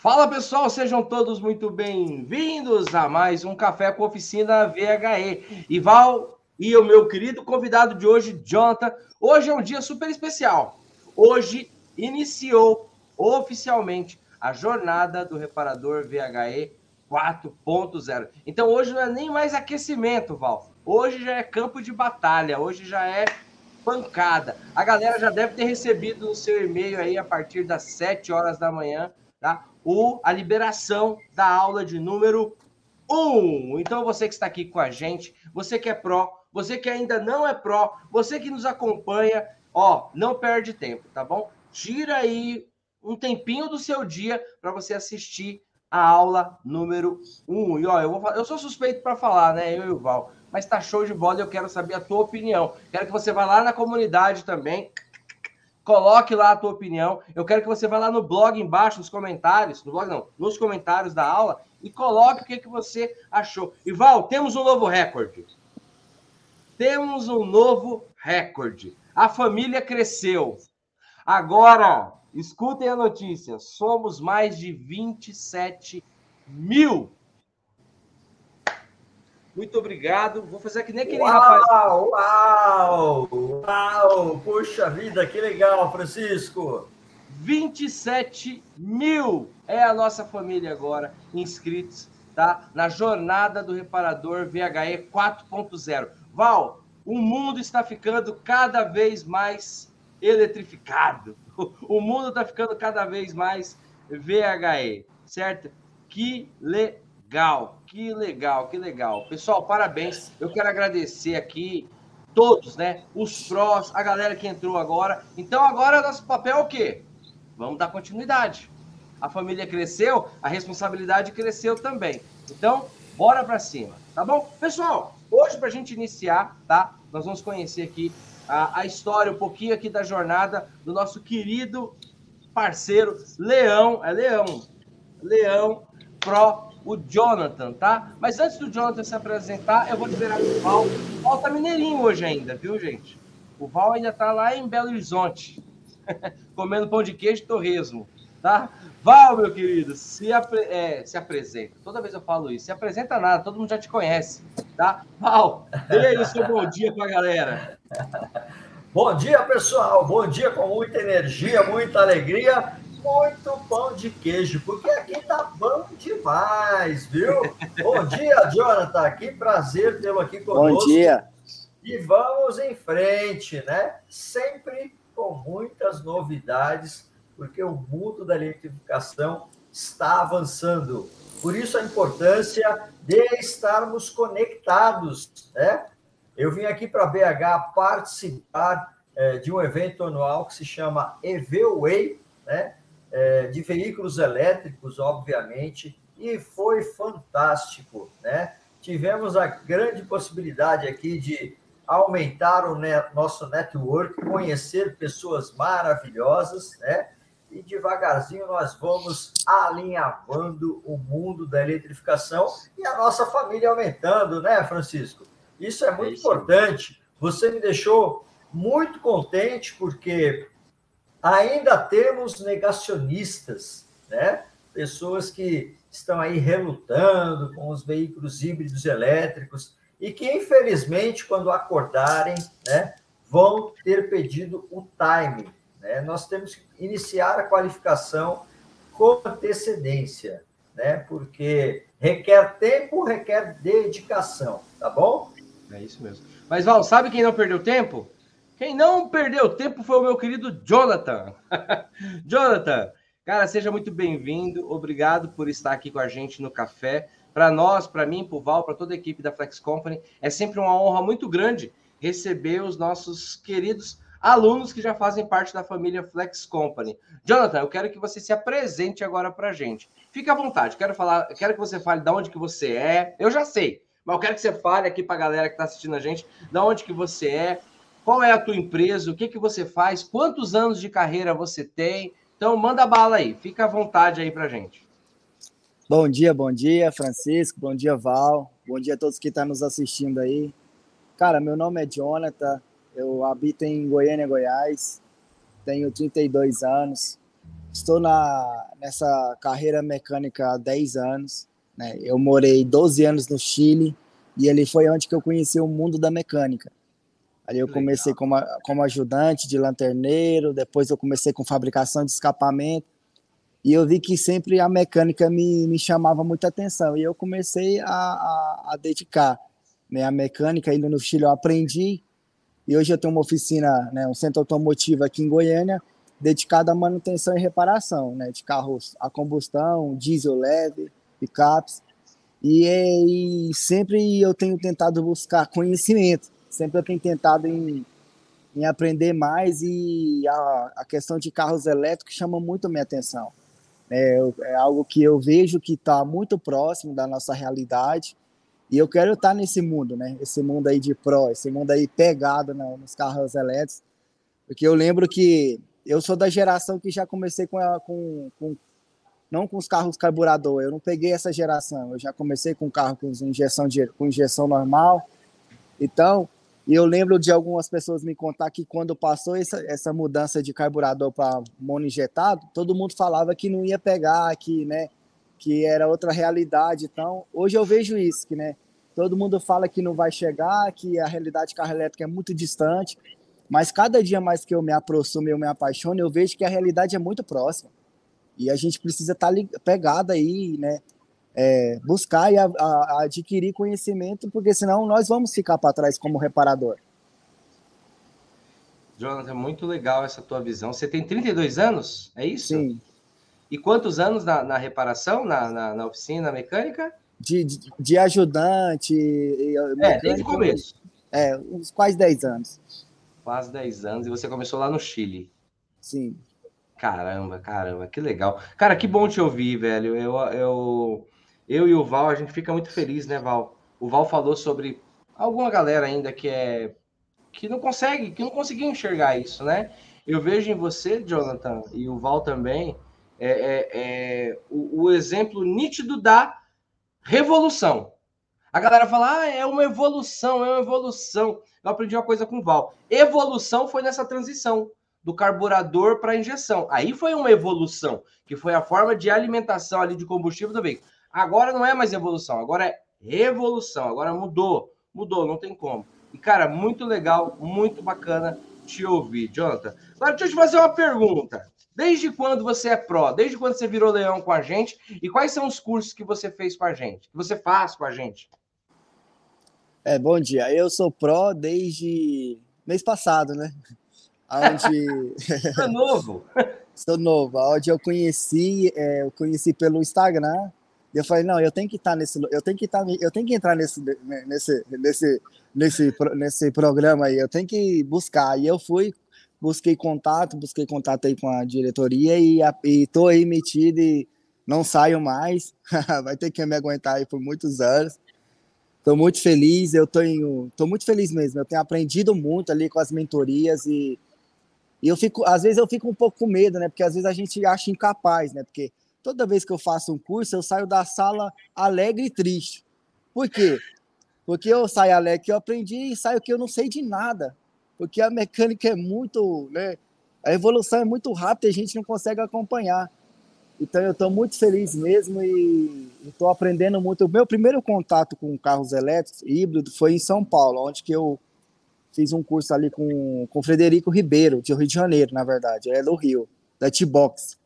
Fala pessoal, sejam todos muito bem-vindos a mais um Café com Oficina VHE. E Val e o meu querido convidado de hoje, Jonathan. Hoje é um dia super especial. Hoje iniciou oficialmente a jornada do reparador VHE 4.0. Então hoje não é nem mais aquecimento, Val. Hoje já é campo de batalha, hoje já é pancada. A galera já deve ter recebido no seu e-mail aí a partir das 7 horas da manhã, tá? O, a liberação da aula de número 1. Então você que está aqui com a gente, você que é pró, você que ainda não é pró, você que nos acompanha, ó, não perde tempo, tá bom? Tira aí um tempinho do seu dia para você assistir a aula número 1. E ó, eu, vou, eu sou suspeito para falar, né? Eu e o Val mas tá show de bola eu quero saber a tua opinião. Quero que você vá lá na comunidade também, coloque lá a tua opinião. Eu quero que você vá lá no blog embaixo, nos comentários, no blog não, nos comentários da aula e coloque o que, que você achou. E Val, temos um novo recorde. Temos um novo recorde. A família cresceu. Agora, escutem a notícia: somos mais de 27 mil muito obrigado. Vou fazer que nem aquele uau, rapaz. Uau! Uau! Puxa vida, que legal, Francisco! 27 mil é a nossa família agora, inscritos, tá? Na jornada do reparador VHE 4.0. Val, o mundo está ficando cada vez mais eletrificado. O mundo está ficando cada vez mais VHE, certo? Que legal! Legal, que legal, que legal. Pessoal, parabéns. Eu quero agradecer aqui todos, né? Os prós, a galera que entrou agora. Então, agora nosso papel é o quê? Vamos dar continuidade. A família cresceu, a responsabilidade cresceu também. Então, bora para cima, tá bom? Pessoal, hoje para a gente iniciar, tá? Nós vamos conhecer aqui a, a história, um pouquinho aqui da jornada do nosso querido parceiro Leão, é Leão, Leão Pro o Jonathan, tá? Mas antes do Jonathan se apresentar, eu vou liberar o Val. O Val tá mineirinho hoje ainda, viu, gente? O Val ainda tá lá em Belo Horizonte, comendo pão de queijo e torresmo, tá? Val, meu querido, se, apre é, se apresenta. Toda vez eu falo isso. Se apresenta nada, todo mundo já te conhece, tá? Val, dê aí o seu bom dia pra galera. Bom dia, pessoal. Bom dia com muita energia, muita alegria muito pão de queijo, porque aqui tá bom demais, viu? Bom dia, Jonathan. Que prazer tê-lo aqui conosco. Bom dia. E vamos em frente, né? Sempre com muitas novidades, porque o mundo da eletrificação está avançando. Por isso a importância de estarmos conectados, né? Eu vim aqui para BH participar é, de um evento anual que se chama EVWay, né? É, de veículos elétricos, obviamente, e foi fantástico, né? Tivemos a grande possibilidade aqui de aumentar o net, nosso network, conhecer pessoas maravilhosas, né? E devagarzinho nós vamos alinhavando o mundo da eletrificação e a nossa família aumentando, né, Francisco? Isso é muito é isso. importante. Você me deixou muito contente porque Ainda temos negacionistas, né? pessoas que estão aí relutando com os veículos híbridos elétricos e que, infelizmente, quando acordarem, né, vão ter pedido o time. Né? Nós temos que iniciar a qualificação com antecedência, né? porque requer tempo, requer dedicação, tá bom? É isso mesmo. Mas, Val, sabe quem não perdeu tempo? Quem não perdeu tempo foi o meu querido Jonathan. Jonathan, cara, seja muito bem-vindo. Obrigado por estar aqui com a gente no café. Para nós, para mim, para o Val, para toda a equipe da Flex Company, é sempre uma honra muito grande receber os nossos queridos alunos que já fazem parte da família Flex Company. Jonathan, eu quero que você se apresente agora para a gente. Fique à vontade. Quero falar, quero que você fale de onde que você é. Eu já sei, mas eu quero que você fale aqui para a galera que está assistindo a gente, de onde que você é, qual é a tua empresa? O que, que você faz? Quantos anos de carreira você tem? Então, manda bala aí. Fica à vontade aí para gente. Bom dia, bom dia, Francisco. Bom dia, Val. Bom dia a todos que estão nos assistindo aí. Cara, meu nome é Jonathan. Eu habito em Goiânia, Goiás. Tenho 32 anos. estou na, nessa carreira mecânica há 10 anos. Né? Eu morei 12 anos no Chile e ali foi onde que eu conheci o mundo da mecânica. Ali eu comecei como, como ajudante de lanterneiro, depois eu comecei com fabricação de escapamento, e eu vi que sempre a mecânica me, me chamava muita atenção, e eu comecei a, a, a dedicar né, a mecânica, indo no Chile eu aprendi, e hoje eu tenho uma oficina, né, um centro automotivo aqui em Goiânia, dedicado à manutenção e reparação né, de carros a combustão, diesel leve, picapes, e, e sempre eu tenho tentado buscar conhecimento, sempre eu tenho tentado em, em aprender mais e a, a, questão de carros elétricos chama muito a minha atenção. É, é algo que eu vejo que está muito próximo da nossa realidade e eu quero estar nesse mundo, né? Esse mundo aí de Pro, esse mundo aí pegado nos carros elétricos, porque eu lembro que eu sou da geração que já comecei com, com, com não com os carros carburador, eu não peguei essa geração, eu já comecei com carro com injeção, de, com injeção normal, então e eu lembro de algumas pessoas me contar que quando passou essa, essa mudança de carburador para monoinjetado, todo mundo falava que não ia pegar, que, né, que era outra realidade. Então, hoje eu vejo isso, que né, todo mundo fala que não vai chegar, que a realidade de carro elétrico é muito distante, mas cada dia mais que eu me aproximo, eu me apaixono, eu vejo que a realidade é muito próxima. E a gente precisa estar tá pegado aí, né, é, buscar e a, a, adquirir conhecimento, porque senão nós vamos ficar para trás como reparador. Jonathan, muito legal essa tua visão. Você tem 32 anos, é isso? Sim. E quantos anos na, na reparação, na, na, na, oficina mecânica? De, de, de ajudante. É, desde o começo. É, uns quase 10 anos. Quase 10 anos. E você começou lá no Chile. Sim. Caramba, caramba, que legal. Cara, que bom te ouvir, velho. Eu, eu, eu e o Val, a gente fica muito feliz, né, Val? O Val falou sobre alguma galera ainda que é que não consegue, que não conseguiu enxergar isso, né? Eu vejo em você, Jonathan, e o Val também, é, é, é o, o, exemplo nítido da revolução. A galera fala, ah, é uma evolução, é uma evolução. Eu aprendi uma coisa com o Val. Evolução foi nessa transição do carburador para injeção. Aí foi uma evolução, que foi a forma de alimentação ali de combustível do veículo. Agora não é mais evolução, agora é revolução. Agora mudou, mudou, não tem como. E, cara, muito legal, muito bacana te ouvir, Jonathan. Agora, deixa eu te fazer uma pergunta. Desde quando você é pró? Desde quando você virou leão com a gente? E quais são os cursos que você fez com a gente? Que você faz com a gente? É, bom dia. Eu sou pró desde mês passado, né? Onde... Sou novo. sou novo. Onde eu conheci, é, eu conheci pelo Instagram e eu falei, não, eu tenho que estar tá nesse, eu tenho que estar, tá, eu tenho que entrar nesse, nesse, nesse, nesse, nesse programa aí, eu tenho que buscar. E eu fui, busquei contato, busquei contato aí com a diretoria e, estou aí metido e não saio mais. Vai ter que me aguentar aí por muitos anos. Estou muito feliz, eu tenho, tô muito feliz mesmo. Eu tenho aprendido muito ali com as mentorias e, e eu fico, às vezes eu fico um pouco com medo, né? Porque às vezes a gente acha incapaz, né? Porque toda vez que eu faço um curso, eu saio da sala alegre e triste. Por quê? Porque eu saio alegre que eu aprendi e saio que eu não sei de nada. Porque a mecânica é muito, né? A evolução é muito rápida e a gente não consegue acompanhar. Então eu estou muito feliz mesmo e estou aprendendo muito. O meu primeiro contato com carros elétricos híbridos foi em São Paulo, onde que eu fiz um curso ali com o Frederico Ribeiro, de Rio de Janeiro, na verdade. É do Rio, da T-Box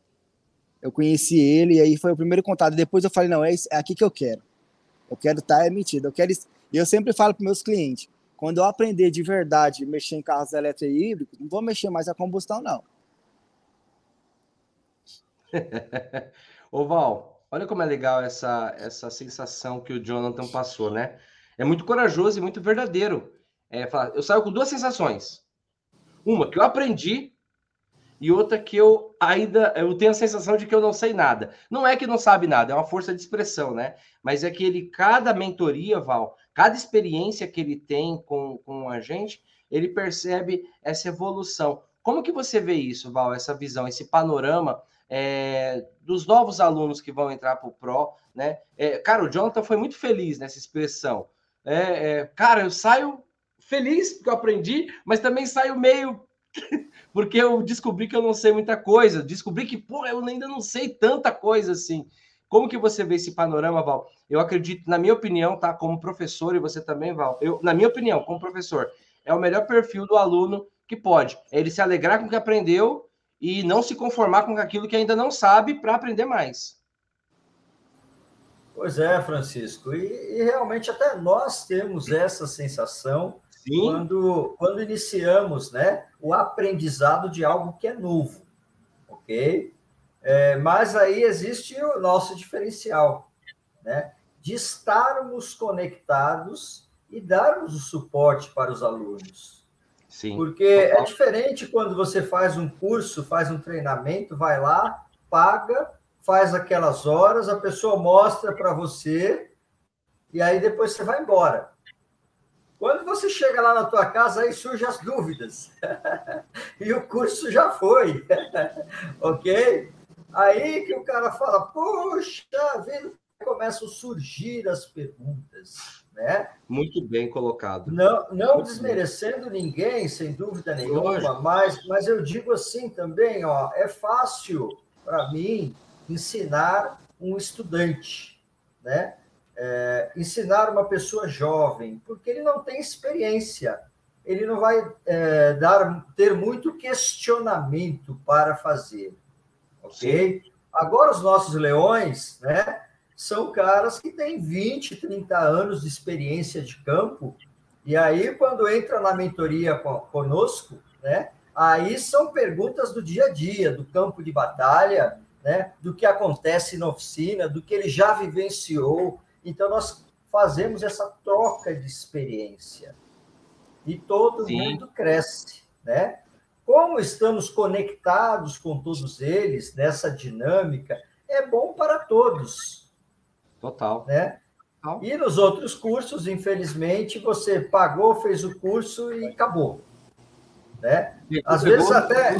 eu conheci ele e aí foi o primeiro contato. Depois eu falei, não, é, isso, é aqui que eu quero. Eu quero estar tá emitido. Eu quero e eu sempre falo para meus clientes, quando eu aprender de verdade mexer em carros elétricos e híbridos, não vou mexer mais a combustão não. Ô Val, olha como é legal essa essa sensação que o Jonathan passou, né? É muito corajoso e muito verdadeiro. É, eu saio com duas sensações. Uma que eu aprendi e outra que eu ainda eu tenho a sensação de que eu não sei nada. Não é que não sabe nada, é uma força de expressão, né? Mas é que ele, cada mentoria, Val, cada experiência que ele tem com, com a gente, ele percebe essa evolução. Como que você vê isso, Val, essa visão, esse panorama é, dos novos alunos que vão entrar para o Pro, né? É, cara, o Jonathan foi muito feliz nessa expressão. É, é cara, eu saio feliz porque eu aprendi, mas também saio meio porque eu descobri que eu não sei muita coisa, descobri que, pô, eu ainda não sei tanta coisa assim. Como que você vê esse panorama, Val? Eu acredito, na minha opinião, tá? Como professor, e você também, Val, eu, na minha opinião, como professor, é o melhor perfil do aluno que pode. É ele se alegrar com o que aprendeu e não se conformar com aquilo que ainda não sabe para aprender mais. Pois é, Francisco. E, e, realmente até nós temos essa sensação quando, quando iniciamos né, o aprendizado de algo que é novo. Ok? É, mas aí existe o nosso diferencial, né? De estarmos conectados e darmos o suporte para os alunos. Sim. Porque é diferente quando você faz um curso, faz um treinamento, vai lá, paga faz aquelas horas, a pessoa mostra para você e aí depois você vai embora. Quando você chega lá na tua casa, aí surgem as dúvidas. e o curso já foi. ok? Aí que o cara fala, poxa vida, começam a surgir as perguntas. Né? Muito bem colocado. Não, não desmerecendo bem. ninguém, sem dúvida nenhuma, mas, mas eu digo assim também, ó, é fácil para mim ensinar um estudante, né? É, ensinar uma pessoa jovem, porque ele não tem experiência, ele não vai é, dar ter muito questionamento para fazer, ok? Sim. Agora os nossos leões, né? São caras que têm 20, 30 anos de experiência de campo, e aí quando entra na mentoria conosco, né? Aí são perguntas do dia a dia, do campo de batalha, né, do que acontece na oficina, do que ele já vivenciou. Então, nós fazemos essa troca de experiência. E todo Sim. mundo cresce, né? Como estamos conectados com todos eles nessa dinâmica, é bom para todos. Total. Né? Total. E nos outros cursos, infelizmente, você pagou, fez o curso e acabou. Né? Às vezes até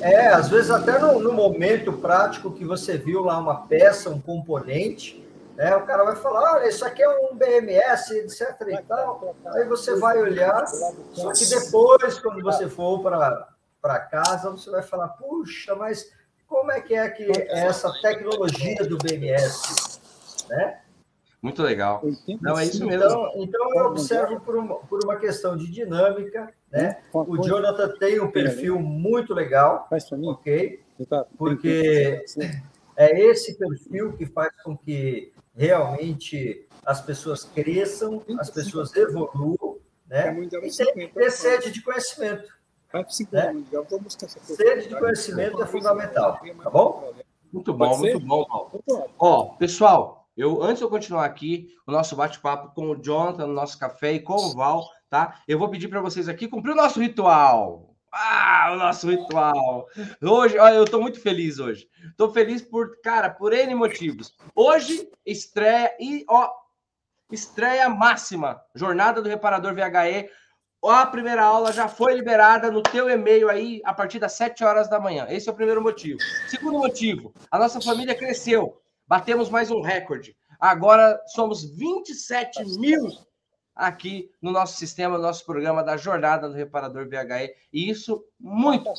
é, às vezes até no, no, momento prático que você viu lá uma peça, um componente, né, o cara vai falar, olha, isso aqui é um BMS, etc e tal. Aí você vai olhar, só que depois, quando você for para casa, você vai falar, puxa, mas como é que é que é essa tecnologia do BMS? Né? Muito legal. Não, é isso mesmo. Então, então eu observo por uma, por uma questão de dinâmica, né? O Jonathan tem um perfil muito legal, ok? Porque é esse perfil que faz com que realmente as pessoas cresçam, as pessoas evoluam, né? É e tem que ter sede de conhecimento. Né? Sede de conhecimento é fundamental, tá bom? Muito bom, muito bom, Ó, pessoal, eu, antes de eu continuar aqui, o nosso bate-papo com o Jonathan, no nosso café e com o Val, tá? Eu vou pedir para vocês aqui cumprir o nosso ritual. Ah, o nosso ritual. Hoje, olha, eu estou muito feliz hoje. Estou feliz por, cara, por N motivos. Hoje, estreia e, ó, estreia máxima. Jornada do Reparador VHE. A primeira aula já foi liberada no teu e-mail aí a partir das 7 horas da manhã. Esse é o primeiro motivo. Segundo motivo, a nossa família cresceu. Batemos mais um recorde. Agora somos 27 mil aqui no nosso sistema, no nosso programa da Jornada do Reparador VHE. E isso muito,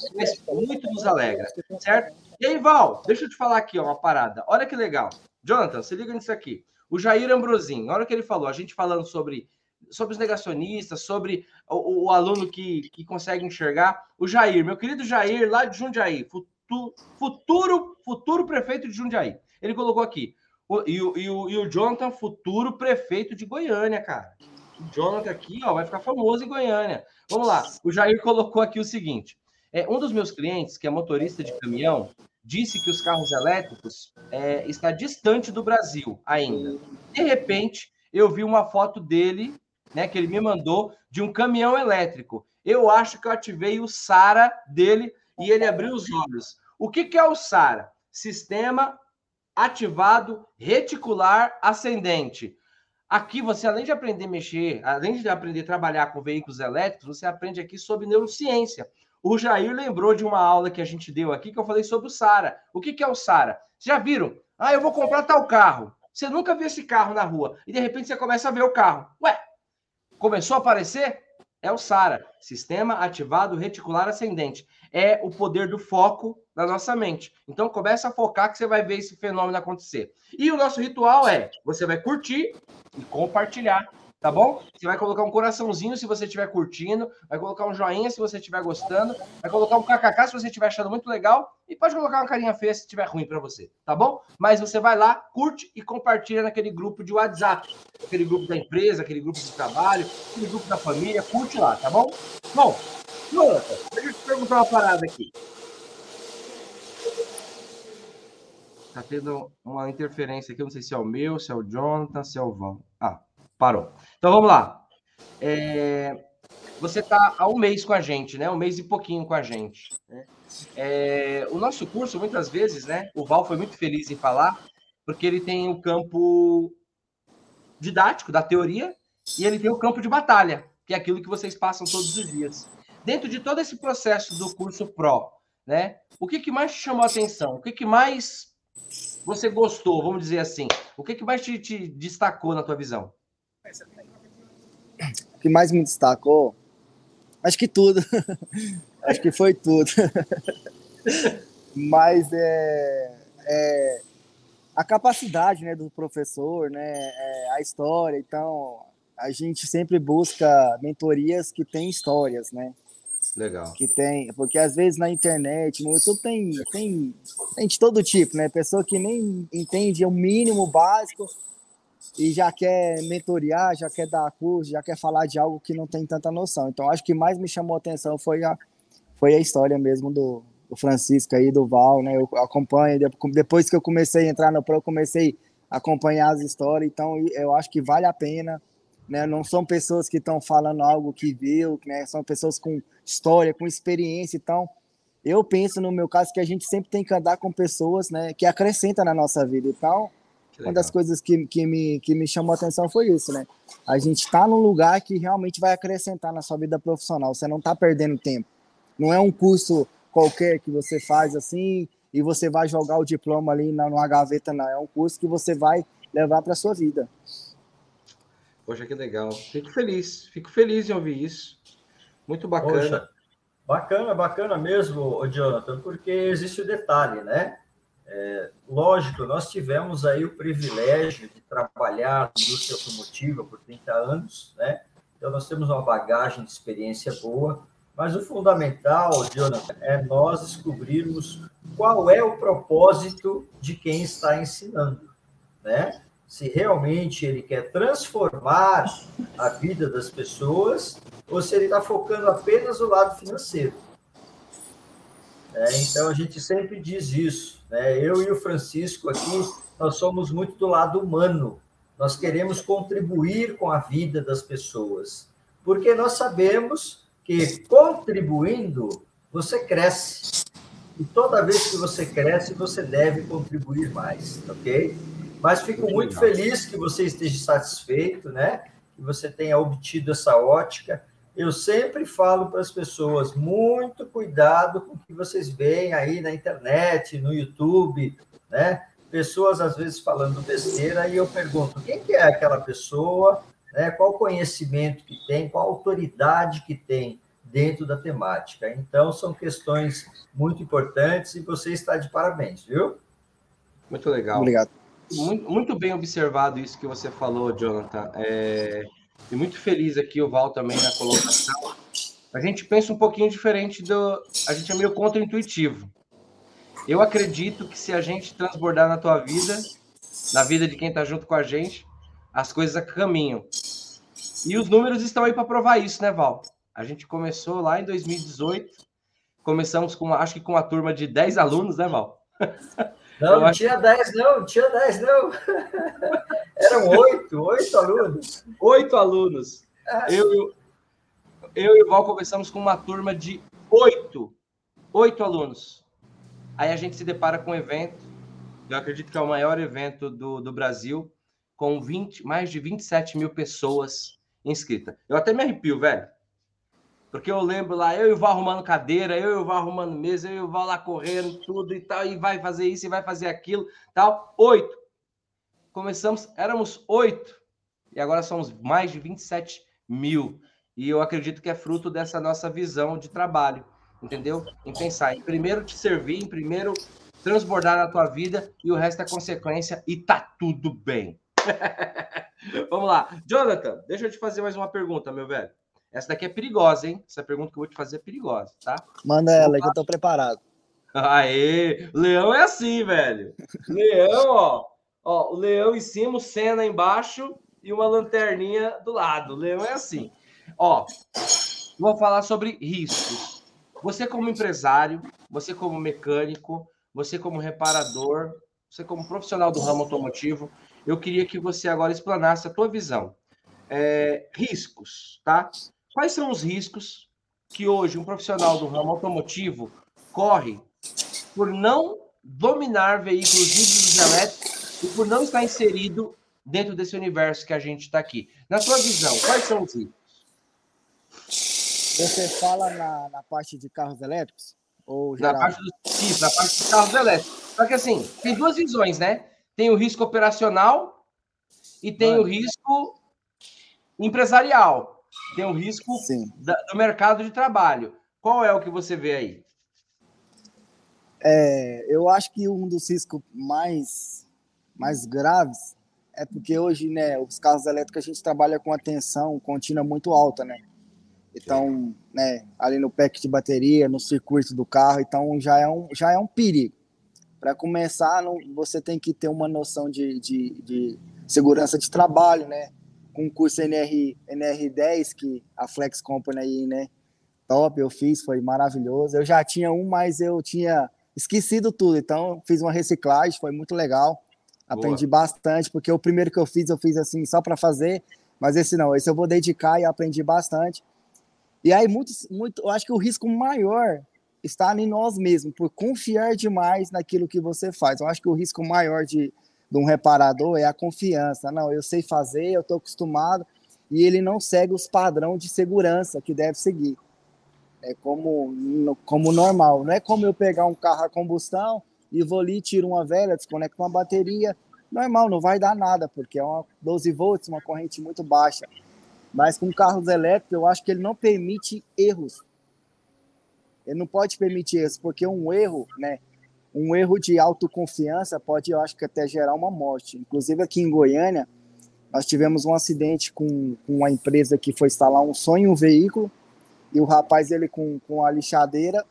muito nos alegra, certo? E aí, Val, deixa eu te falar aqui ó, uma parada. Olha que legal. Jonathan, se liga nisso aqui. O Jair Ambrosim, na hora que ele falou, a gente falando sobre, sobre os negacionistas, sobre o, o aluno que, que consegue enxergar. O Jair, meu querido Jair, lá de Jundiaí, futuro, futuro, futuro prefeito de Jundiaí. Ele colocou aqui. O, e, o, e, o, e o Jonathan, futuro prefeito de Goiânia, cara. Jonathan aqui, ó, vai ficar famoso em Goiânia. Vamos lá. O Jair colocou aqui o seguinte: é, um dos meus clientes, que é motorista de caminhão, disse que os carros elétricos é, está distante do Brasil ainda. De repente, eu vi uma foto dele, né, que ele me mandou, de um caminhão elétrico. Eu acho que eu ativei o SARA dele e ele abriu os olhos. O que, que é o SARA? Sistema ativado reticular ascendente. Aqui você, além de aprender a mexer, além de aprender a trabalhar com veículos elétricos, você aprende aqui sobre neurociência. O Jair lembrou de uma aula que a gente deu aqui que eu falei sobre o SARA. O que, que é o SARA? Já viram? Ah, eu vou comprar tal carro. Você nunca viu esse carro na rua. E de repente você começa a ver o carro. Ué, começou a aparecer? É o SARA, Sistema Ativado Reticular Ascendente. É o poder do foco na nossa mente. Então começa a focar que você vai ver esse fenômeno acontecer. E o nosso ritual é: você vai curtir e compartilhar tá bom? Você vai colocar um coraçãozinho se você estiver curtindo, vai colocar um joinha se você estiver gostando, vai colocar um kkk se você estiver achando muito legal e pode colocar uma carinha feia se estiver ruim para você, tá bom? Mas você vai lá, curte e compartilha naquele grupo de WhatsApp, aquele grupo da empresa, aquele grupo de trabalho, aquele grupo da família, curte lá, tá bom? Bom, Jonathan, deixa eu te perguntar uma parada aqui. Tá tendo uma interferência aqui, eu não sei se é o meu, se é o Jonathan, se é o Val. Ah, Parou. Então vamos lá. É, você está há um mês com a gente, né? Um mês e pouquinho com a gente. Né? É, o nosso curso, muitas vezes, né? O Val foi muito feliz em falar, porque ele tem o campo didático da teoria e ele tem o campo de batalha, que é aquilo que vocês passam todos os dias. Dentro de todo esse processo do curso Pro, né? O que, que mais te chamou a atenção? O que, que mais você gostou, vamos dizer assim? O que, que mais te, te destacou na tua visão? O que mais me destacou, acho que tudo. acho que foi tudo. Mas é, é, a capacidade né, do professor, né, é, a história. Então, a gente sempre busca mentorias que têm histórias, né? Legal. Que tem, porque às vezes na internet, no YouTube tem, tem, tem de todo tipo, né? Pessoa que nem entende o mínimo básico, e já quer mentorear, já quer dar curso, já quer falar de algo que não tem tanta noção. Então, acho que mais me chamou a atenção foi a, foi a história mesmo do, do Francisco aí, do Val, né? Eu acompanho, depois que eu comecei a entrar no Pro, eu comecei a acompanhar as histórias, então eu acho que vale a pena, né? Não são pessoas que estão falando algo que viu, né? São pessoas com história, com experiência, então eu penso no meu caso que a gente sempre tem que andar com pessoas, né, que acrescentam na nossa vida. Então, uma das coisas que, que, me, que me chamou a atenção foi isso, né? A gente está num lugar que realmente vai acrescentar na sua vida profissional. Você não está perdendo tempo. Não é um curso qualquer que você faz assim e você vai jogar o diploma ali na, numa gaveta, não. É um curso que você vai levar para sua vida. Poxa, que legal. Fico feliz. Fico feliz em ouvir isso. Muito bacana. Poxa, bacana, bacana mesmo, Jonathan, porque existe o detalhe, né? É, lógico, nós tivemos aí o privilégio de trabalhar na indústria automotiva por 30 anos, né? Então, nós temos uma bagagem de experiência boa, mas o fundamental, Jonathan, é nós descobrirmos qual é o propósito de quem está ensinando, né? Se realmente ele quer transformar a vida das pessoas ou se ele está focando apenas no lado financeiro. É, então, a gente sempre diz isso. Né? Eu e o Francisco aqui, nós somos muito do lado humano. Nós queremos contribuir com a vida das pessoas. Porque nós sabemos que contribuindo, você cresce. E toda vez que você cresce, você deve contribuir mais, ok? Mas fico muito feliz que você esteja satisfeito, né? Que você tenha obtido essa ótica eu sempre falo para as pessoas: muito cuidado com o que vocês veem aí na internet, no YouTube, né? Pessoas às vezes falando besteira e eu pergunto: quem que é aquela pessoa? Né? Qual conhecimento que tem? Qual autoridade que tem dentro da temática? Então, são questões muito importantes e você está de parabéns, viu? Muito legal. Obrigado. Muito, muito bem observado isso que você falou, Jonathan. É e muito feliz aqui o Val também na colocação. A gente pensa um pouquinho diferente do. A gente é meio contra-intuitivo. Eu acredito que se a gente transbordar na tua vida, na vida de quem está junto com a gente, as coisas caminham. E os números estão aí para provar isso, né, Val? A gente começou lá em 2018, começamos com, acho que com uma turma de 10 alunos, né, Val? Não, não tinha 10, não, não tinha 10, não. Eram oito, oito alunos. Oito alunos. É. Eu, eu e o Val começamos com uma turma de oito. Oito alunos. Aí a gente se depara com um evento, eu acredito que é o maior evento do, do Brasil, com 20, mais de 27 mil pessoas inscritas. Eu até me arrepio, velho. Porque eu lembro lá, eu e o Val arrumando cadeira, eu e o Val arrumando mesa, eu e o Val lá correndo, tudo e tal, e vai fazer isso, e vai fazer aquilo, tal. Oito. Começamos, éramos oito, e agora somos mais de 27 mil. E eu acredito que é fruto dessa nossa visão de trabalho, entendeu? Em pensar em primeiro te servir, em primeiro transbordar na tua vida e o resto é consequência e tá tudo bem. Vamos lá. Jonathan, deixa eu te fazer mais uma pergunta, meu velho. Essa daqui é perigosa, hein? Essa pergunta que eu vou te fazer é perigosa, tá? Manda ela aí que eu tô preparado. Aê! Leão é assim, velho. Leão, ó. Ó, o leão em cima, o Senna embaixo e uma lanterninha do lado. O leão é assim. Ó, vou falar sobre riscos. Você como empresário, você como mecânico, você como reparador, você como profissional do ramo automotivo, eu queria que você agora explanasse a tua visão. É, riscos, tá? Quais são os riscos que hoje um profissional do ramo automotivo corre por não dominar veículos híbridos elétricos e por não estar inserido dentro desse universo que a gente está aqui? Na sua visão, quais são os riscos? Você fala na, na parte de carros elétricos? Ou na parte, dos, isso, na parte dos carros elétricos. Só que assim, tem duas visões, né? Tem o risco operacional e tem Mano. o risco empresarial. Tem o risco da, do mercado de trabalho. Qual é o que você vê aí? É, eu acho que um dos riscos mais, mais graves é porque hoje, né, os carros elétricos a gente trabalha com a tensão contínua muito alta, né? Então, né, ali no pack de bateria, no circuito do carro, então já é um, já é um perigo. Para começar, não, você tem que ter uma noção de, de, de segurança de trabalho, né? Com o curso NR, NR10 que a Flex Company aí, né? Top, eu fiz, foi maravilhoso. Eu já tinha um, mas eu tinha esquecido tudo, então fiz uma reciclagem, foi muito legal. Aprendi Boa. bastante, porque o primeiro que eu fiz, eu fiz assim só para fazer, mas esse não, esse eu vou dedicar e aprendi bastante. E aí, muito, muito, eu acho que o risco maior está em nós mesmos, por confiar demais naquilo que você faz. Eu acho que o risco maior de, de um reparador é a confiança. Não, eu sei fazer, eu estou acostumado, e ele não segue os padrões de segurança que deve seguir. É como, como normal. Não é como eu pegar um carro a combustão e vou ali, tiro uma velha, desconecto uma bateria. Normal, não vai dar nada, porque é uma 12 volts, uma corrente muito baixa. Mas com carros elétricos, eu acho que ele não permite erros. Ele não pode permitir isso, porque um erro, né? Um erro de autoconfiança pode, eu acho que até gerar uma morte. Inclusive aqui em Goiânia, nós tivemos um acidente com, com uma empresa que foi instalar um sonho um veículo e o rapaz ele com, com a lixadeira,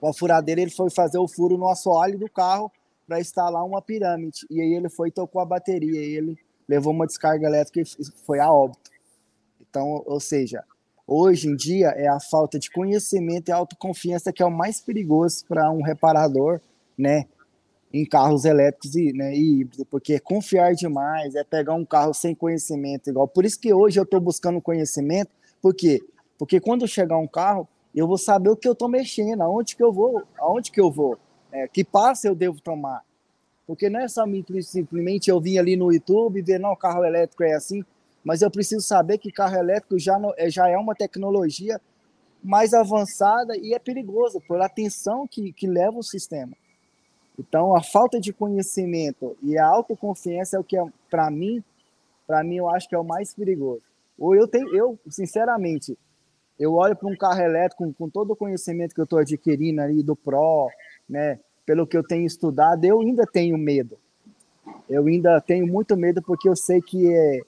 com a furadeira, ele foi fazer o furo no assoalho do carro para instalar uma pirâmide. E aí ele foi e tocou a bateria e ele levou uma descarga elétrica e foi a óbito. Então, ou seja, hoje em dia é a falta de conhecimento e autoconfiança que é o mais perigoso para um reparador, né? Em carros elétricos e, né, e híbridos, porque é confiar demais, é pegar um carro sem conhecimento, igual. Por isso que hoje eu estou buscando conhecimento, por quê? Porque quando chegar um carro, eu vou saber o que eu estou mexendo, aonde que eu vou, aonde que eu vou, é, que passo eu devo tomar. Porque não é só simplesmente eu vim ali no YouTube e ver, não, carro elétrico é assim mas eu preciso saber que carro elétrico já, é, já é uma tecnologia mais avançada e é perigoso pela tensão que, que leva o sistema. Então, a falta de conhecimento e a autoconfiança é o que, é, para mim, para mim, eu acho que é o mais perigoso. Ou eu tenho, eu, sinceramente, eu olho para um carro elétrico com, com, todo o conhecimento que eu estou adquirindo ali do Pro, né, pelo que eu tenho estudado, eu ainda tenho medo. Eu ainda tenho muito medo porque eu sei que é,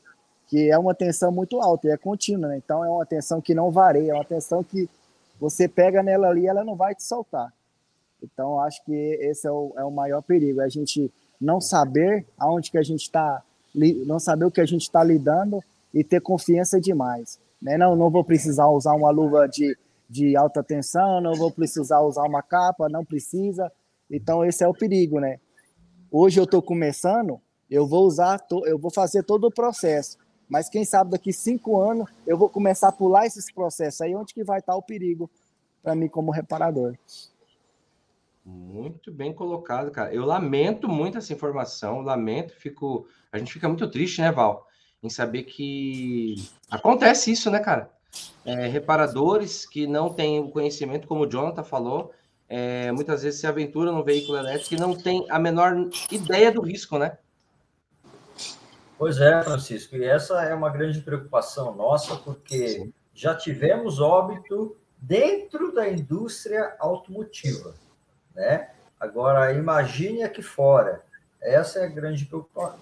que é uma tensão muito alta e é contínua, né? Então é uma tensão que não varia, é uma tensão que você pega nela ali, ela não vai te soltar. Então acho que esse é o, é o maior perigo, é a gente não saber aonde que a gente está, não saber o que a gente está lidando e ter confiança demais. Né? Não, não vou precisar usar uma luva de, de alta tensão, não vou precisar usar uma capa, não precisa. Então esse é o perigo, né? Hoje eu estou começando, eu vou usar, eu vou fazer todo o processo mas quem sabe daqui cinco anos eu vou começar a pular esses processos aí, onde que vai estar o perigo para mim como reparador. Muito bem colocado, cara. Eu lamento muito essa informação, lamento, fico. A gente fica muito triste, né, Val? Em saber que acontece isso, né, cara? É, reparadores que não têm o conhecimento, como o Jonathan falou, é, muitas vezes se aventura no veículo elétrico e não tem a menor ideia do risco, né? Pois é, Francisco, e essa é uma grande preocupação nossa, porque Sim. já tivemos óbito dentro da indústria automotiva, né? Agora, imagine aqui fora. Essa é a grande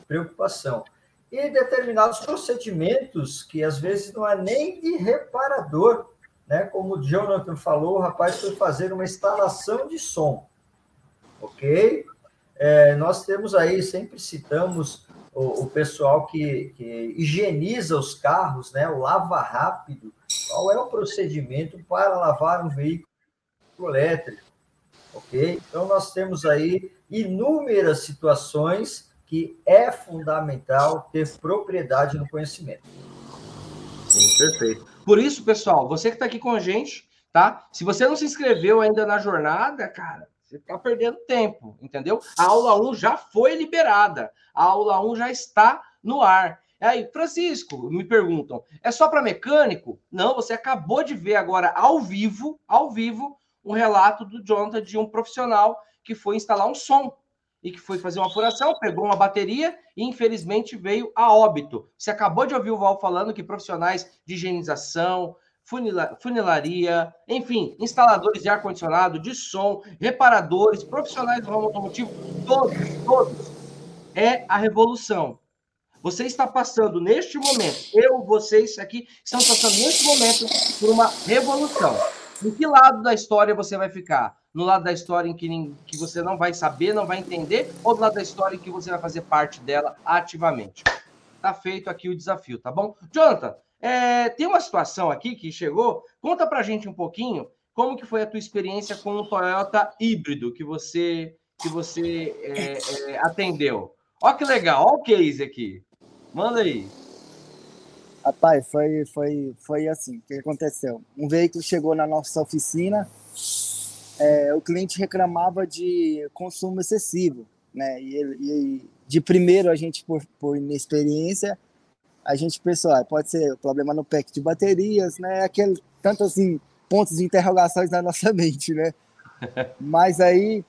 preocupação. E determinados procedimentos que às vezes não é nem de reparador, né? Como o Jonathan falou, o rapaz foi fazer uma instalação de som, ok? É, nós temos aí, sempre citamos o, o pessoal que, que, higieniza os carros, né? O lava rápido. Qual é o procedimento para lavar um veículo elétrico? Ok? Então, nós temos aí inúmeras situações que é fundamental ter propriedade no conhecimento. Sim, perfeito. Por isso, pessoal, você que está aqui com a gente, tá? Se você não se inscreveu ainda na jornada, cara, você está perdendo tempo, entendeu? A aula 1 já foi liberada. A aula 1 já está no ar. Aí, Francisco, me perguntam, é só para mecânico? Não, você acabou de ver agora ao vivo, ao vivo, um relato do Jonathan de um profissional que foi instalar um som e que foi fazer uma furação, pegou uma bateria e infelizmente veio a óbito. Você acabou de ouvir o Val falando que profissionais de higienização, funilaria, enfim, instaladores de ar-condicionado, de som, reparadores, profissionais do ramo automotivo, todos, todos. É a revolução. Você está passando neste momento, eu, vocês aqui, estão passando neste momento por uma revolução. Em que lado da história você vai ficar? No lado da história em que, que você não vai saber, não vai entender, ou do lado da história em que você vai fazer parte dela ativamente? Tá feito aqui o desafio, tá bom? Jonathan, é, tem uma situação aqui que chegou. Conta para gente um pouquinho como que foi a tua experiência com o Toyota híbrido que você que você é, é, atendeu. Olha que legal, olha o case aqui. Manda aí. Rapaz, foi, foi, foi assim, o que aconteceu? Um veículo chegou na nossa oficina, é, o cliente reclamava de consumo excessivo, né? E, e de primeiro a gente, por, por inexperiência, a gente pensou, ah, pode ser problema no pack de baterias, né? Aquele, tanto assim, pontos de interrogações na nossa mente, né? mas aí,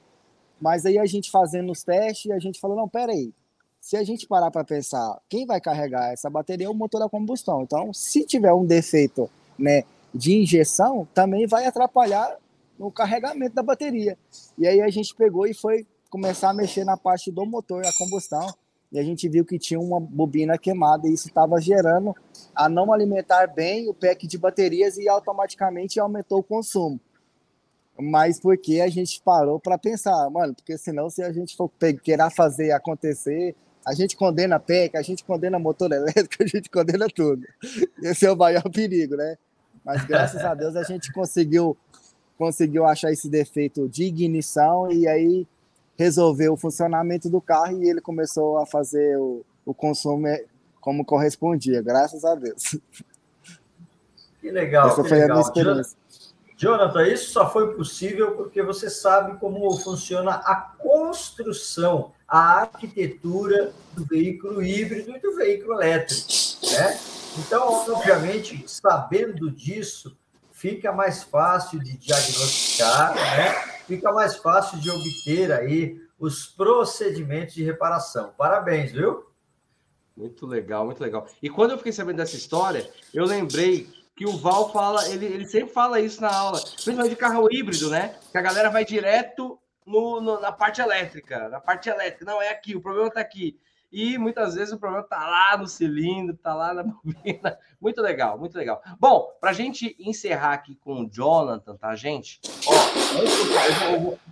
mas aí a gente fazendo os testes, a gente falou, não, peraí, se a gente parar para pensar, quem vai carregar essa bateria é o motor da combustão. Então, se tiver um defeito, né, de injeção, também vai atrapalhar no carregamento da bateria. E aí a gente pegou e foi começar a mexer na parte do motor, a combustão, e a gente viu que tinha uma bobina queimada e isso estava gerando a não alimentar bem o pack de baterias e automaticamente aumentou o consumo. Mas porque a gente parou para pensar, mano, porque senão se a gente for querer fazer acontecer, a gente condena PEC, a gente condena motor elétrico, a gente condena tudo. Esse é o maior perigo, né? Mas graças a Deus a gente conseguiu conseguiu achar esse defeito de ignição e aí resolveu o funcionamento do carro e ele começou a fazer o, o consumo como correspondia, graças a Deus. Que legal. Essa que foi legal. a minha experiência. Jonathan, isso só foi possível porque você sabe como funciona a construção, a arquitetura do veículo híbrido e do veículo elétrico. Né? Então, obviamente, sabendo disso, fica mais fácil de diagnosticar, né? Fica mais fácil de obter aí os procedimentos de reparação. Parabéns, viu? Muito legal, muito legal. E quando eu fiquei sabendo dessa história, eu lembrei que o Val fala, ele, ele sempre fala isso na aula, principalmente de carro híbrido, né? Que a galera vai direto no, no, na parte elétrica, na parte elétrica. Não, é aqui, o problema está aqui. E muitas vezes o problema está lá no cilindro, está lá na bobina. Muito legal, muito legal. Bom, para a gente encerrar aqui com o Jonathan, tá, gente? Ó,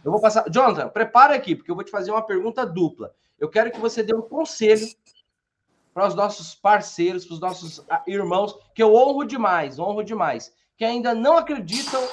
eu, vou, passar. Jonathan, prepara aqui, porque eu vou te fazer uma pergunta dupla. Eu quero que você dê um conselho para os nossos parceiros, para os nossos ah, irmãos, que eu honro demais, honro demais, que ainda não acreditam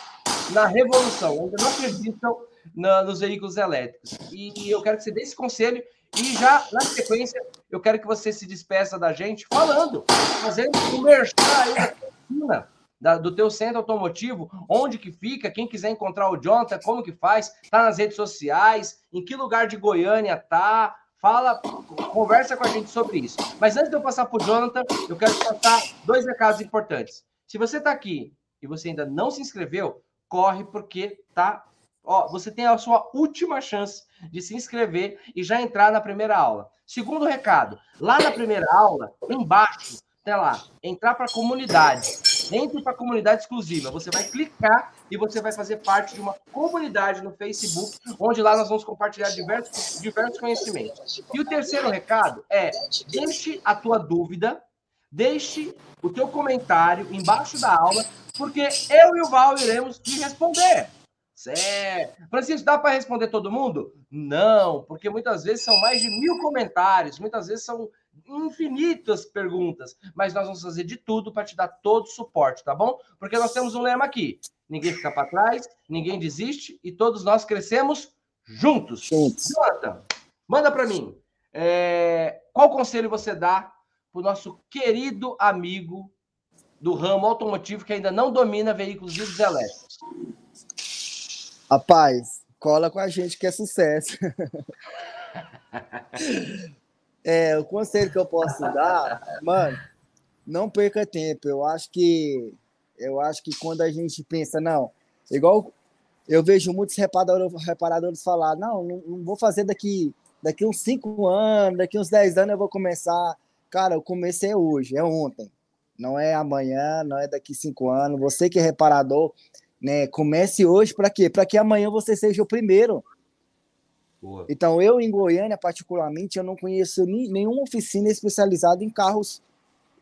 na revolução, ainda não acreditam na, nos veículos elétricos. E, eu quero que você dê esse conselho e já, na sequência, eu quero que você se despeça da gente falando, fazendo o merchan aí do teu centro automotivo, onde que fica, quem quiser encontrar o Jonathan, como que faz, tá nas redes sociais, em que lugar de Goiânia tá, fala, conversa com a gente sobre isso. Mas antes de eu passar para o Jonathan, eu quero passar dois recados importantes. Se você está aqui e você ainda não se inscreveu, corre porque tá Ó, você tem a sua última chance de se inscrever e já entrar na primeira aula. Segundo recado, lá na primeira aula, embaixo, tem lá, entrar para a comunidade. Entre para a comunidade exclusiva. Você vai clicar e você vai fazer parte de uma comunidade no Facebook, onde lá nós vamos compartilhar diversos, diversos conhecimentos. E o terceiro recado é: deixe a tua dúvida, deixe o teu comentário embaixo da aula, porque eu e o Val iremos te responder. Certo. Francisco, dá para responder todo mundo? Não, porque muitas vezes são mais de mil comentários, muitas vezes são infinitas perguntas, mas nós vamos fazer de tudo para te dar todo o suporte, tá bom? Porque nós temos um lema aqui: ninguém fica para trás, ninguém desiste e todos nós crescemos juntos. Juntos. Jonathan, manda para mim. É, qual conselho você dá para o nosso querido amigo do ramo automotivo que ainda não domina veículos elétricos? Rapaz, cola com a gente que é sucesso. é, o conselho que eu posso dar, mano, não perca tempo. Eu acho que eu acho que quando a gente pensa, não, igual eu vejo muitos reparadores, reparadores falar, não, não, não, vou fazer daqui, daqui uns 5 anos, daqui uns 10 anos eu vou começar. Cara, o começo é hoje, é ontem. Não é amanhã, não é daqui cinco anos. Você que é reparador, né? Comece hoje para quê? Para que amanhã você seja o primeiro. Boa. Então, eu em Goiânia, particularmente, eu não conheço nenhuma oficina especializada em carros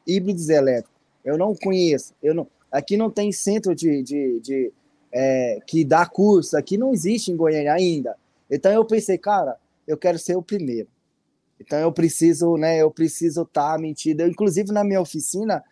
híbridos elétricos. Eu não conheço. Eu não, aqui não tem centro de, de, de é, que dá curso. Aqui não existe em Goiânia ainda. Então eu pensei, cara, eu quero ser o primeiro. Então eu preciso, né? Eu preciso estar tá mentindo. inclusive na minha oficina,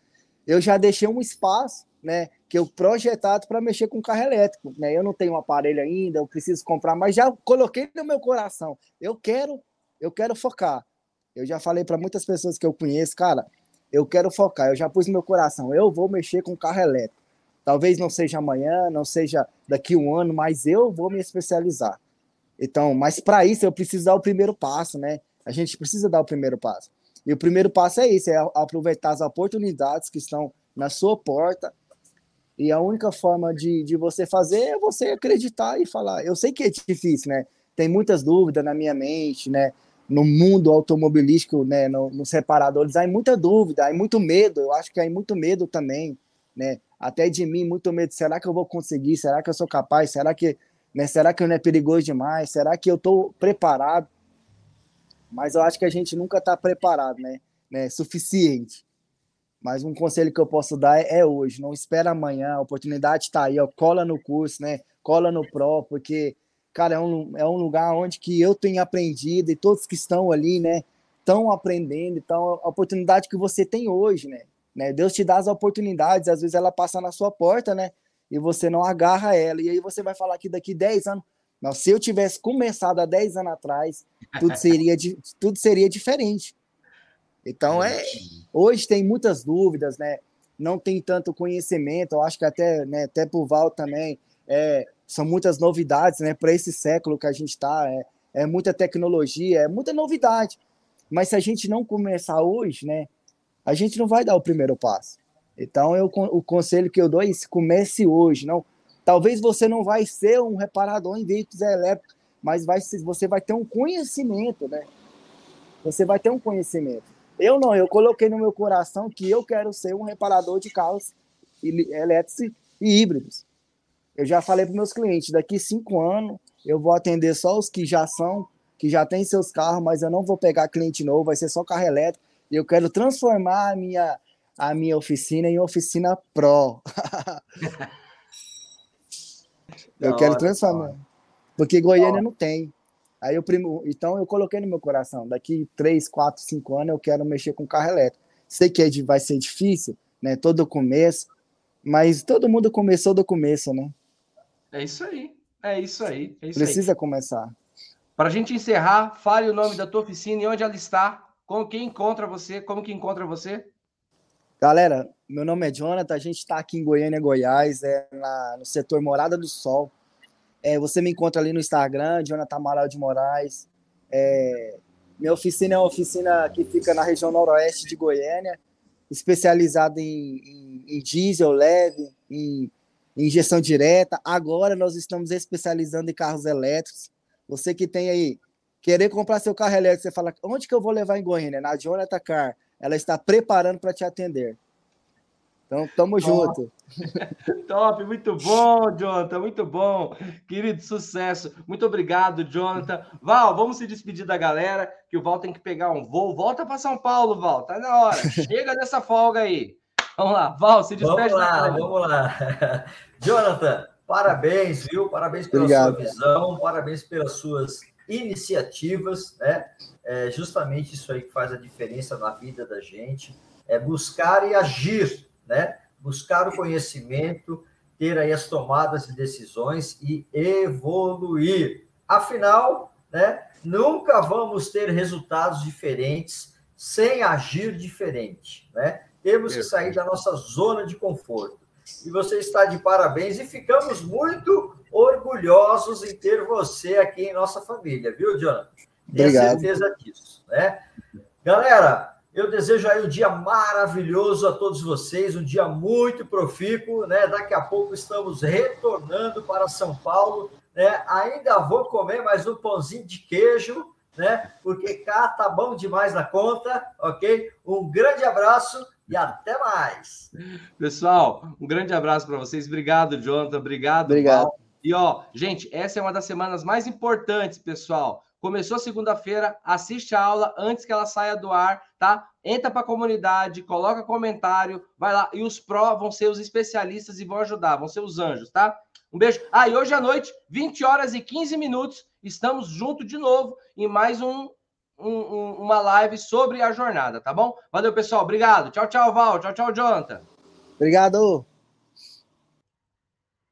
eu já deixei um espaço, né? Que eu projetado para mexer com carro elétrico, né? Eu não tenho um aparelho ainda, eu preciso comprar, mas já coloquei no meu coração. Eu quero, eu quero focar. Eu já falei para muitas pessoas que eu conheço, cara, eu quero focar. Eu já pus no meu coração, eu vou mexer com carro elétrico. Talvez não seja amanhã, não seja daqui um ano, mas eu vou me especializar. Então, mas para isso eu preciso dar o primeiro passo, né? A gente precisa dar o primeiro passo. E o primeiro passo é isso, é aproveitar as oportunidades que estão na sua porta e a única forma de, de você fazer é você acreditar e falar. Eu sei que é difícil, né? Tem muitas dúvidas na minha mente, né? No mundo automobilístico, né? No, nos separadores, há muita dúvida, há muito medo. Eu acho que há muito medo também, né? Até de mim, muito medo. Será que eu vou conseguir? Será que eu sou capaz? Será que, né? Será que não é perigoso demais? Será que eu estou preparado? Mas eu acho que a gente nunca está preparado, né? né? Suficiente. Mas um conselho que eu posso dar é, é hoje, não espera amanhã, a oportunidade está aí, ó, cola no curso, né? Cola no Pro, porque, cara, é um, é um lugar onde que eu tenho aprendido e todos que estão ali, né, estão aprendendo. Então, a oportunidade que você tem hoje, né? né? Deus te dá as oportunidades, às vezes ela passa na sua porta, né? E você não agarra ela. E aí você vai falar que daqui 10 anos, não, se eu tivesse começado há 10 anos atrás, tudo seria, tudo seria diferente. Então é, hoje tem muitas dúvidas, né? Não tem tanto conhecimento. Eu acho que até, né, até por Val também é, são muitas novidades, né? Para esse século que a gente está, é, é muita tecnologia, é muita novidade. Mas se a gente não começar hoje, né? A gente não vai dar o primeiro passo. Então eu, o conselho que eu dou é isso, comece hoje. Não, talvez você não vai ser um reparador em veículos elétricos, mas vai, você vai ter um conhecimento, né? Você vai ter um conhecimento. Eu não, eu coloquei no meu coração que eu quero ser um reparador de carros elétricos e híbridos. Eu já falei para meus clientes, daqui cinco anos eu vou atender só os que já são, que já têm seus carros, mas eu não vou pegar cliente novo, vai ser só carro elétrico. Eu quero transformar a minha, a minha oficina em oficina Pro. eu quero transformar. Porque Goiânia não tem. Aí eu primo, então eu coloquei no meu coração, daqui 3, 4, 5 anos eu quero mexer com carro elétrico. Sei que é vai ser difícil, né? Todo começo, mas todo mundo começou do começo, né? É isso aí. É isso aí. É isso Precisa aí. começar. Para a gente encerrar, fale o nome da tua oficina e onde ela está. Como quem encontra você? Como que encontra você? Galera, meu nome é Jonathan, a gente está aqui em Goiânia, Goiás, é na, no setor Morada do Sol. É, você me encontra ali no Instagram, Jonathan Amaral de Moraes. É, minha oficina é uma oficina que fica na região noroeste de Goiânia, especializada em, em, em diesel leve, em, injeção direta. Agora nós estamos especializando em carros elétricos. Você que tem aí, querer comprar seu carro elétrico, você fala, onde que eu vou levar em Goiânia? Na Jonathan Car. Ela está preparando para te atender. Então, tamo Top. junto. Top, muito bom, Jonathan, muito bom. Querido, sucesso. Muito obrigado, Jonathan. Val, vamos se despedir da galera, que o Val tem que pegar um voo. Volta para São Paulo, Val, tá na hora. Chega dessa folga aí. Vamos lá, Val, se despede. Vamos lá, vamos lá. Jonathan, parabéns, viu? Parabéns pela Obrigado. sua visão, parabéns pelas suas iniciativas, né? É justamente isso aí que faz a diferença na vida da gente, é buscar e agir, né? Buscar o conhecimento, ter aí as tomadas de decisões e evoluir. Afinal, né? Nunca vamos ter resultados diferentes sem agir diferente, né? Temos que sair da nossa zona de conforto. E você está de parabéns e ficamos muito orgulhosos em ter você aqui em nossa família, viu, Jonathan? Tenho certeza disso, né? Galera, eu desejo aí um dia maravilhoso a todos vocês, um dia muito profícuo, né? Daqui a pouco estamos retornando para São Paulo, né? Ainda vou comer mais um pãozinho de queijo, né? Porque cá tá bom demais na conta, ok? Um grande abraço e até mais. Pessoal, um grande abraço para vocês. Obrigado, Jonathan. Obrigado. Obrigado. Paulo. E ó, gente, essa é uma das semanas mais importantes, pessoal. Começou segunda-feira, assiste a aula antes que ela saia do ar, tá? Entra para a comunidade, coloca comentário, vai lá. E os pró vão ser os especialistas e vão ajudar, vão ser os anjos, tá? Um beijo. Ah, e hoje à noite, 20 horas e 15 minutos, estamos juntos de novo em mais um, um, uma live sobre a jornada, tá bom? Valeu, pessoal. Obrigado. Tchau, tchau, Val. Tchau, tchau, Jonathan. Obrigado.